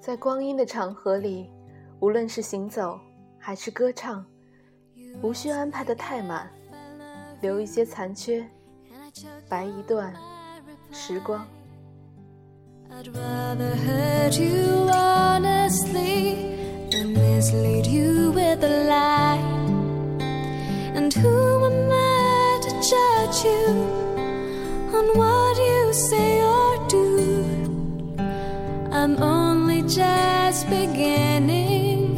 在光阴的长河里，无论是行走还是歌唱，无需安排的太满，留一些残缺，白一段时光。I'd rather hurt you honestly than mislead you with a lie. And who am I you on what you say or do? I'm only just beginning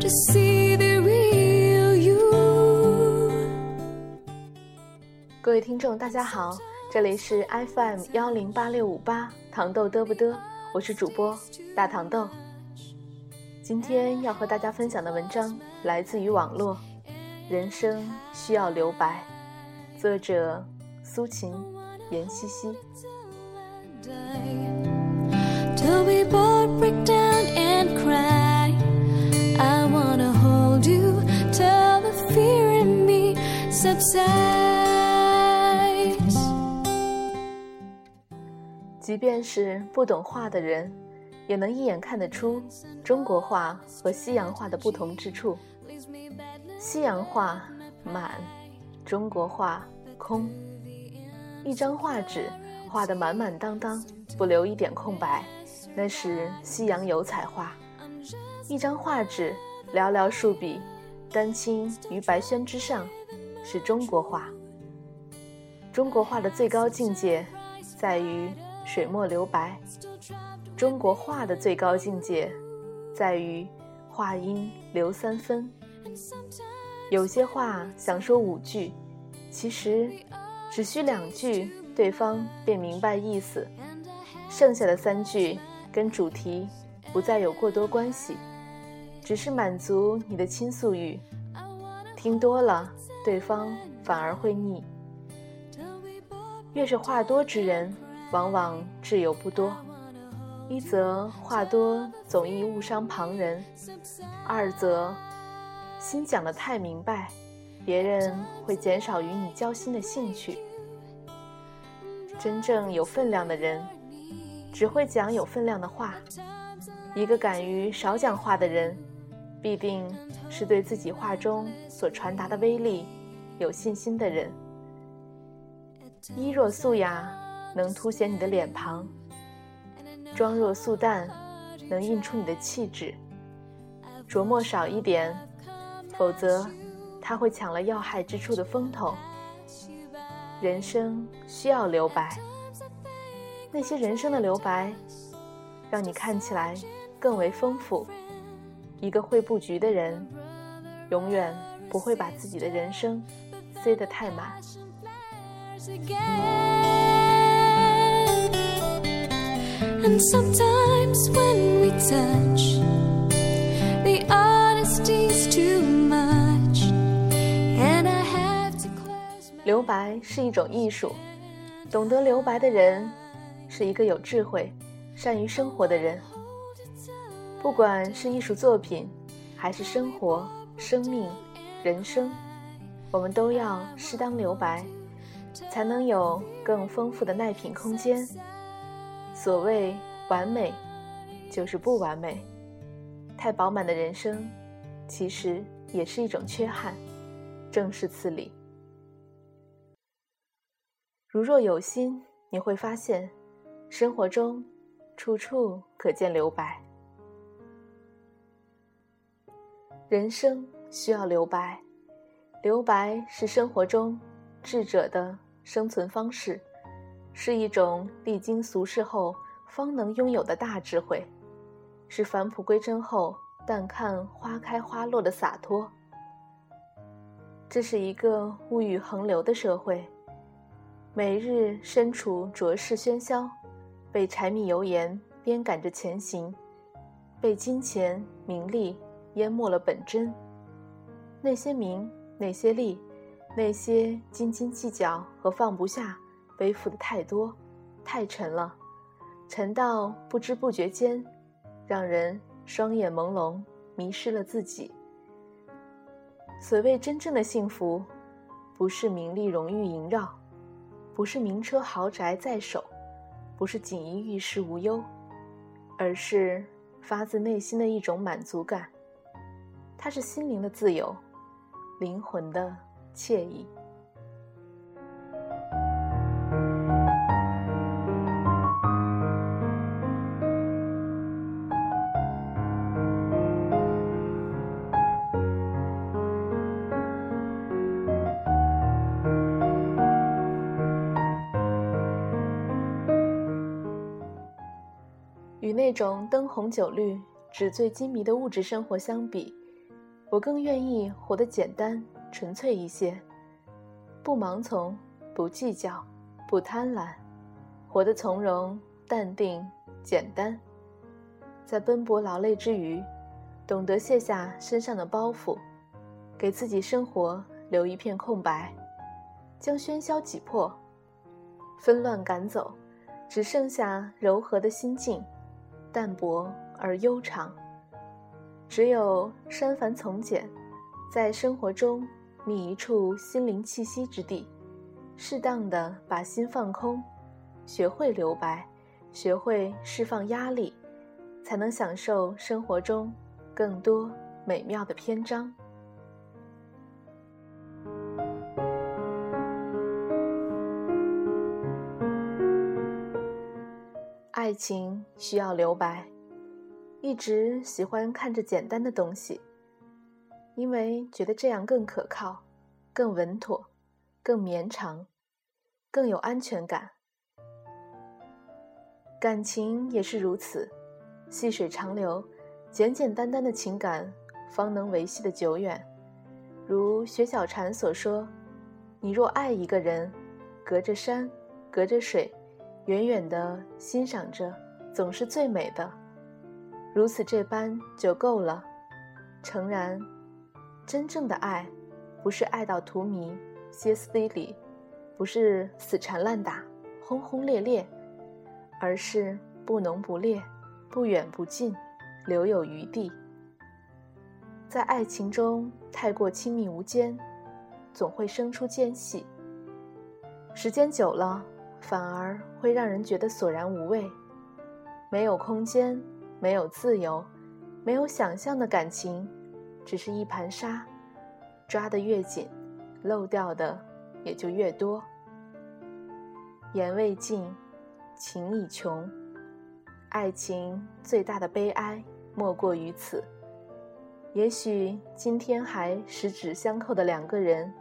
to see the real you. 各位听众，大家好，这里是 FM 幺零八六五八糖豆嘚不嘚，我是主播大糖豆。今天要和大家分享的文章来自于网络，《人生需要留白》，作者苏秦、严西西。Till we both break down and cry. I wanna hold you till the fear in me subsides. 即便是不懂画的人，也能一眼看得出中国画和西洋画的不同之处。西洋画满，中国画空。一张画纸画得满满当当，不留一点空白，那是西洋油彩画；一张画纸寥寥数笔，丹青于白宣之上，是中国画。中国画的最高境界，在于水墨留白；中国画的最高境界，在于画音留三分。有些话想说五句，其实只需两句，对方便明白意思。剩下的三句跟主题不再有过多关系，只是满足你的倾诉欲。听多了，对方反而会腻。越是话多之人，往往挚友不多。一则话多总易误伤旁人，二则心讲得太明白，别人会减少与你交心的兴趣。真正有分量的人，只会讲有分量的话。一个敢于少讲话的人，必定是对自己话中所传达的威力有信心的人。衣若素雅，能凸显你的脸庞；妆若素淡，能映出你的气质。着墨少一点，否则他会抢了要害之处的风头。人生需要留白，那些人生的留白，让你看起来更为丰富。一个会布局的人，永远不会把自己的人生塞得太满。again. 留白是一种艺术，懂得留白的人，是一个有智慧、善于生活的人。不管是艺术作品，还是生活、生命、人生，我们都要适当留白，才能有更丰富的耐品空间。所谓完美，就是不完美。太饱满的人生，其实也是一种缺憾，正是此理。如若有心，你会发现，生活中处处可见留白。人生需要留白，留白是生活中智者的生存方式，是一种历经俗世后方能拥有的大智慧，是返璞归真后淡看花开花落的洒脱。这是一个物欲横流的社会，每日身处浊世喧嚣，被柴米油盐鞭赶着前行，被金钱名利淹没了本真。那些名，那些利，那些斤斤计较和放不下，背负的太多，太沉了，沉到不知不觉间，让人双眼朦胧，迷失了自己。所谓真正的幸福，不是名利荣誉萦绕，不是名车豪宅在手，不是锦衣玉食无忧，而是发自内心的一种满足感。它是心灵的自由，灵魂的惬意。那种灯红酒绿、纸醉金迷的物质生活相比，我更愿意活得简单、纯粹一些，不盲从，不计较，不贪婪，活得从容、淡定、简单。在奔波劳累之余，懂得卸下身上的包袱，给自己生活留一片空白，将喧嚣挤破，纷乱赶走，只剩下柔和的心境。淡泊而悠长。只有删繁从简，在生活中觅一处心灵栖息之地，适当的把心放空，学会留白，学会释放压力，才能享受生活中更多美妙的篇章。爱情需要留白，一直喜欢看着简单的东西，因为觉得这样更可靠、更稳妥、更绵长、更有安全感。感情也是如此，细水长流，简简单单的情感方能维系的久远。如薛小禅所说：“你若爱一个人，隔着山，隔着水。”远远的欣赏着，总是最美的，如此这般就够了。诚然，真正的爱，不是爱到荼蘼、歇斯底里，不是死缠烂打、轰轰烈烈，而是不浓不烈，不远不近，留有余地。在爱情中太过亲密无间，总会生出间隙。时间久了。反而会让人觉得索然无味，没有空间，没有自由，没有想象的感情，只是一盘沙，抓得越紧，漏掉的也就越多。言未尽，情已穷，爱情最大的悲哀莫过于此。也许今天还十指相扣的两个人，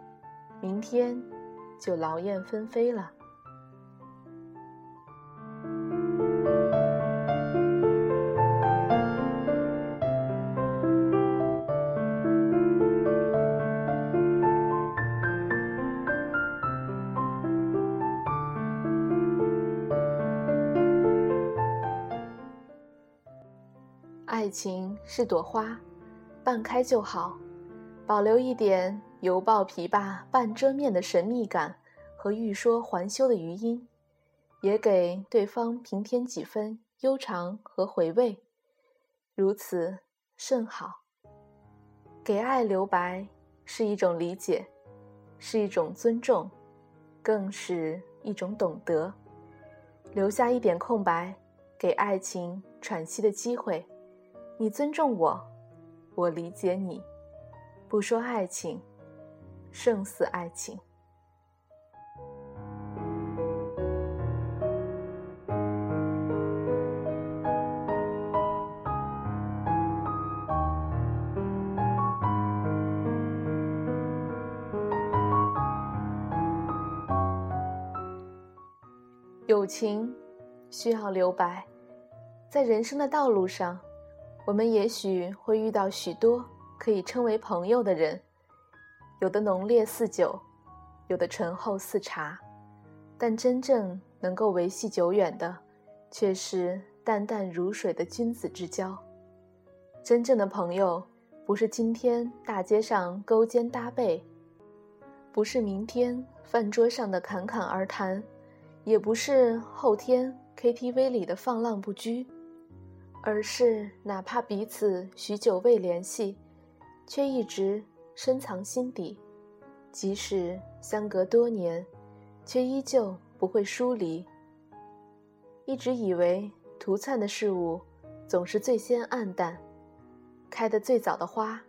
明天就劳燕分飞了。爱情是朵花，半开就好，保留一点犹抱琵琶半遮面的神秘感和欲说还休的余音，也给对方平添几分悠长和回味，如此甚好。给爱留白是一种理解，是一种尊重，更是一种懂得。留下一点空白，给爱情喘息的机会。你尊重我，我理解你。不说爱情，胜似爱情。友情需要留白，在人生的道路上。我们也许会遇到许多可以称为朋友的人，有的浓烈似酒，有的醇厚似茶，但真正能够维系久远的，却是淡淡如水的君子之交。真正的朋友，不是今天大街上勾肩搭背，不是明天饭桌上的侃侃而谈，也不是后天 KTV 里的放浪不拘。而是哪怕彼此许久未联系，却一直深藏心底，即使相隔多年，却依旧不会疏离。一直以为涂灿的事物总是最先暗淡，开得最早的花，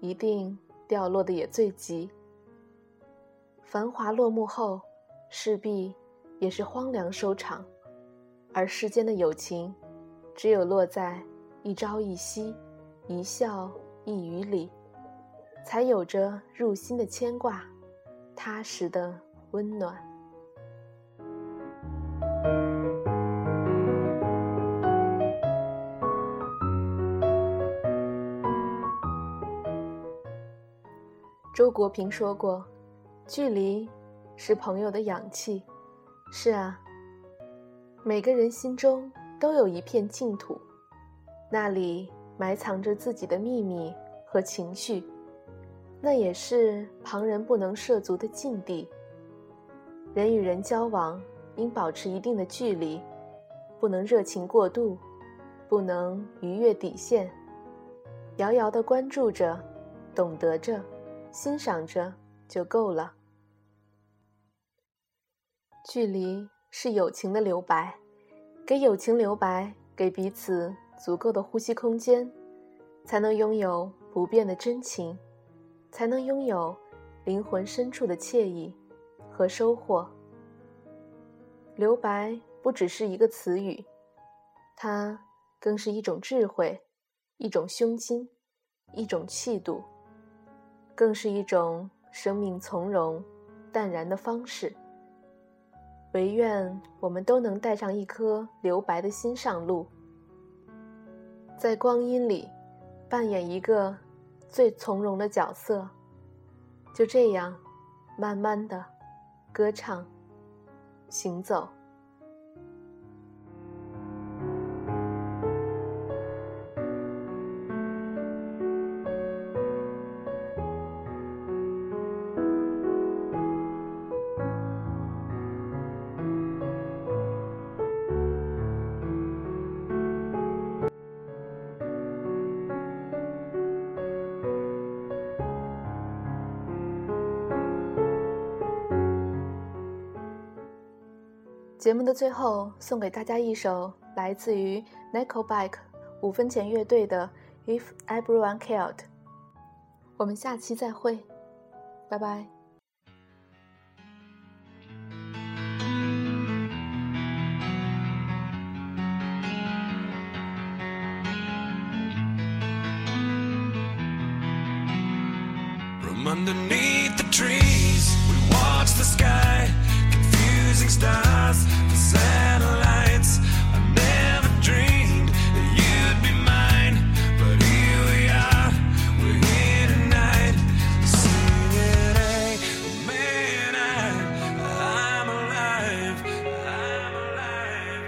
一定掉落的也最急。繁华落幕后，势必也是荒凉收场。而世间的友情，只有落在一朝一夕、一笑一语里，才有着入心的牵挂，踏实的温暖。周国平说过：“距离是朋友的氧气。”是啊。每个人心中都有一片净土，那里埋藏着自己的秘密和情绪，那也是旁人不能涉足的禁地。人与人交往应保持一定的距离，不能热情过度，不能逾越底线，遥遥的关注着，懂得着，欣赏着就够了。距离。是友情的留白，给友情留白，给彼此足够的呼吸空间，才能拥有不变的真情，才能拥有灵魂深处的惬意和收获。留白不只是一个词语，它更是一种智慧，一种胸襟，一种气度，更是一种生命从容、淡然的方式。唯愿我们都能带上一颗留白的心上路，在光阴里扮演一个最从容的角色，就这样慢慢的歌唱、行走。节目的最后，送给大家一首来自于 Nickelback 五分钱乐队的《If Everyone Cared》。我们下期再会，拜拜。Underneath stars satellites. I never dreamed that you'd be mine, but here we are, we're here tonight, singing, I'm alive, I'm alive.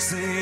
Say